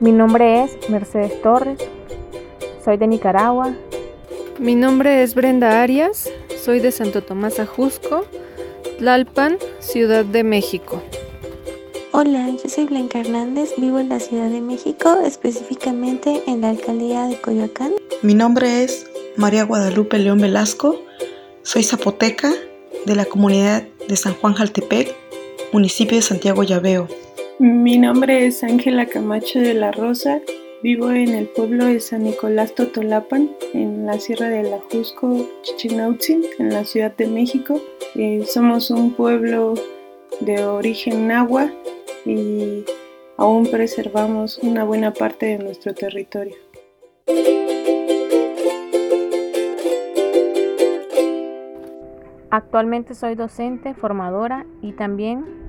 Mi nombre es Mercedes Torres, soy de Nicaragua. Mi nombre es Brenda Arias, soy de Santo Tomás Ajusco, Tlalpan, Ciudad de México. Hola, yo soy Blanca Hernández, vivo en la Ciudad de México, específicamente en la alcaldía de Coyoacán. Mi nombre es María Guadalupe León Velasco, soy zapoteca de la comunidad de San Juan Jaltepec, municipio de Santiago Llaveo. Mi nombre es Ángela Camacho de la Rosa, vivo en el pueblo de San Nicolás Totolapan, en la Sierra del Ajusco, Chichinautzin, en la Ciudad de México. Eh, somos un pueblo de origen náhuatl y aún preservamos una buena parte de nuestro territorio. Actualmente soy docente, formadora y también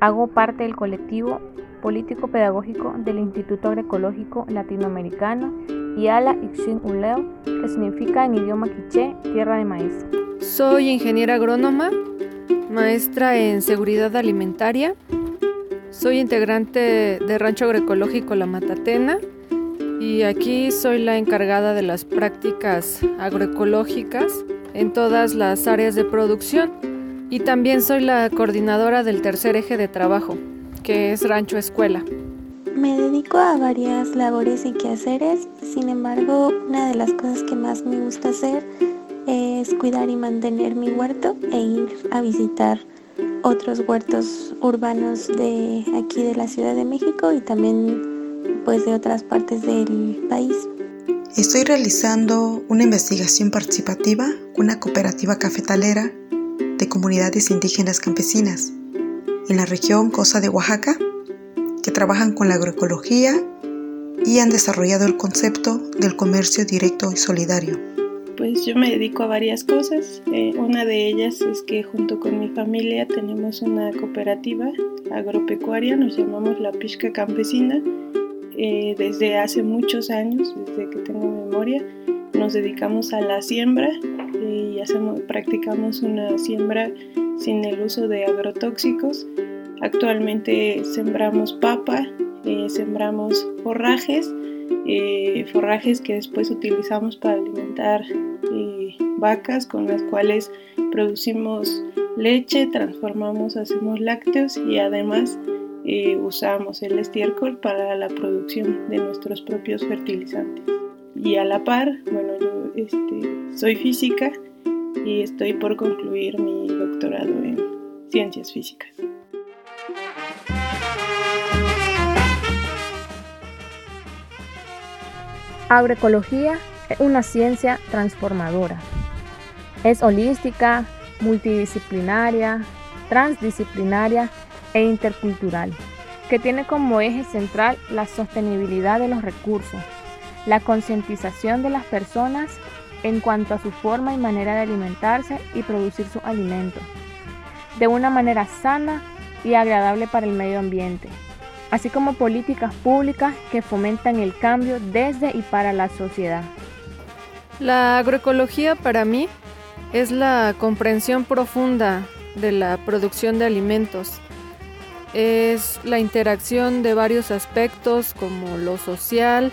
hago parte del colectivo político-pedagógico del Instituto Agroecológico Latinoamericano Yala Ixin Uleo, que significa en idioma quiché tierra de maíz. Soy ingeniera agrónoma, maestra en seguridad alimentaria soy integrante de Rancho Agroecológico La Matatena y aquí soy la encargada de las prácticas agroecológicas en todas las áreas de producción y también soy la coordinadora del tercer eje de trabajo, que es Rancho Escuela. Me dedico a varias labores y quehaceres, sin embargo, una de las cosas que más me gusta hacer es cuidar y mantener mi huerto e ir a visitar otros huertos urbanos de aquí de la Ciudad de México y también pues de otras partes del país. Estoy realizando una investigación participativa con una cooperativa cafetalera de comunidades indígenas campesinas en la región Cosa de Oaxaca que trabajan con la agroecología y han desarrollado el concepto del comercio directo y solidario. Pues yo me dedico a varias cosas. Eh, una de ellas es que junto con mi familia tenemos una cooperativa agropecuaria, nos llamamos La Pisca Campesina. Eh, desde hace muchos años, desde que tengo memoria, nos dedicamos a la siembra y hacemos, practicamos una siembra sin el uso de agrotóxicos. Actualmente sembramos papa, sembramos forrajes eh, forrajes que después utilizamos para alimentar eh, vacas con las cuales producimos leche, transformamos, hacemos lácteos y además eh, usamos el estiércol para la producción de nuestros propios fertilizantes. Y a la par, bueno, este, soy física y estoy por concluir mi doctorado en ciencias físicas. Agroecología es una ciencia transformadora. Es holística, multidisciplinaria, transdisciplinaria e intercultural, que tiene como eje central la sostenibilidad de los recursos, la concientización de las personas en cuanto a su forma y manera de alimentarse y producir su alimento, de una manera sana y agradable para el medio ambiente así como políticas públicas que fomentan el cambio desde y para la sociedad. La agroecología para mí es la comprensión profunda de la producción de alimentos. Es la interacción de varios aspectos como lo social,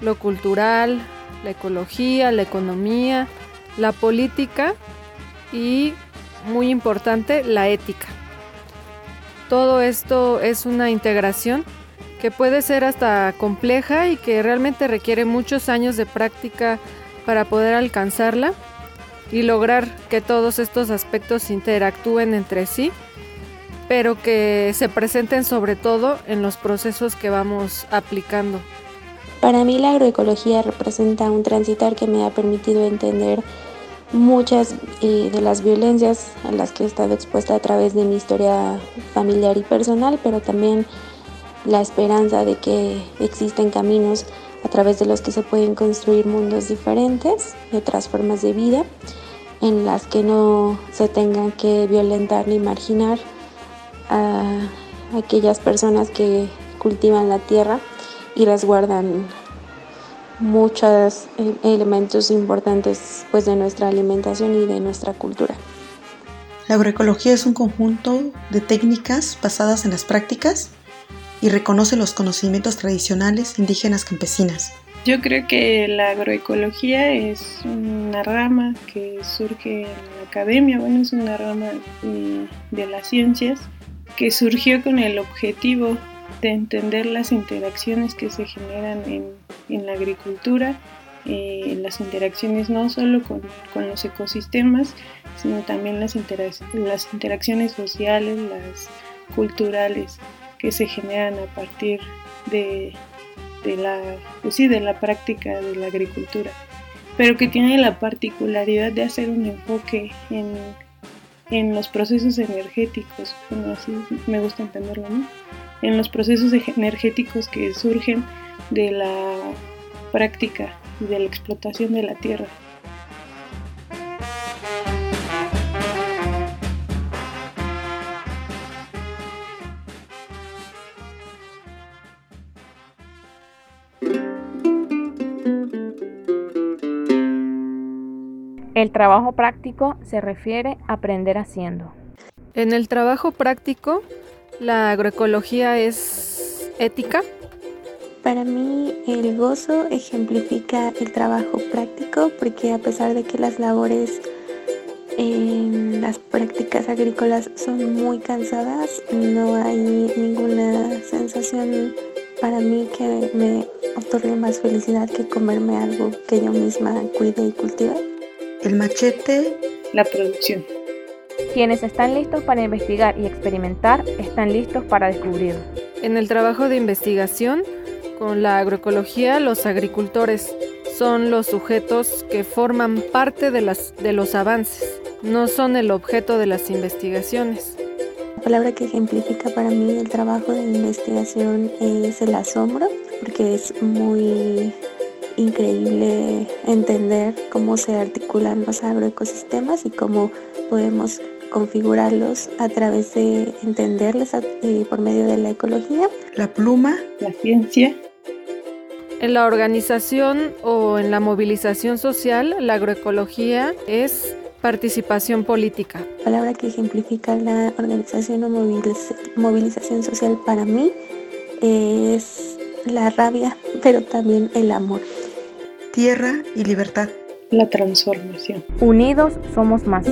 lo cultural, la ecología, la economía, la política y, muy importante, la ética. Todo esto es una integración que puede ser hasta compleja y que realmente requiere muchos años de práctica para poder alcanzarla y lograr que todos estos aspectos interactúen entre sí, pero que se presenten sobre todo en los procesos que vamos aplicando. Para mí la agroecología representa un transitar que me ha permitido entender muchas eh, de las violencias a las que he estado expuesta a través de mi historia familiar y personal, pero también la esperanza de que existen caminos a través de los que se pueden construir mundos diferentes otras formas de vida en las que no se tengan que violentar ni marginar a aquellas personas que cultivan la tierra y resguardan muchos eh, elementos importantes pues, de nuestra alimentación y de nuestra cultura. La agroecología es un conjunto de técnicas basadas en las prácticas y reconoce los conocimientos tradicionales indígenas campesinas. Yo creo que la agroecología es una rama que surge en la academia, bueno, es una rama de, las ciencias que surgió con el objetivo de entender las interacciones que se generan en, la agricultura, eh, las interacciones no solo con, los ecosistemas, sino también las, las interacciones sociales, las culturales que se generan a partir de, de la, pues sí, de la práctica de la agricultura, pero que tiene la particularidad de hacer un enfoque en, en los procesos energéticos, bueno, así me gusta entenderlo, ¿no? En los procesos energéticos que surgen de la práctica y de la explotación de la tierra. El trabajo práctico se refiere a aprender haciendo. En el trabajo práctico, la agroecología es ética. Para mí el gozo ejemplifica el trabajo práctico porque a pesar de que las labores en las prácticas agrícolas son muy cansadas, no hay ninguna sensación para mí que me otorgue más felicidad que comerme algo que yo misma cuide y cultive. El machete. La producción. Quienes están listos para investigar y experimentar están listos para descubrir. En el trabajo de investigación, con la agroecología, los agricultores son los sujetos que forman parte de, las, de los avances, no son el objeto de las investigaciones. La palabra que ejemplifica para mí el trabajo de investigación es el asombro, porque es muy increíble entender cómo se articulan los agroecosistemas y cómo podemos configurarlos a través de entenderlos eh, por medio de la ecología. La pluma, la ciencia. En la organización o en la movilización social, la agroecología es participación política. La palabra que ejemplifica la organización o movilización social para mí es la rabia, pero también el amor tierra y libertad. La transformación. Unidos somos más.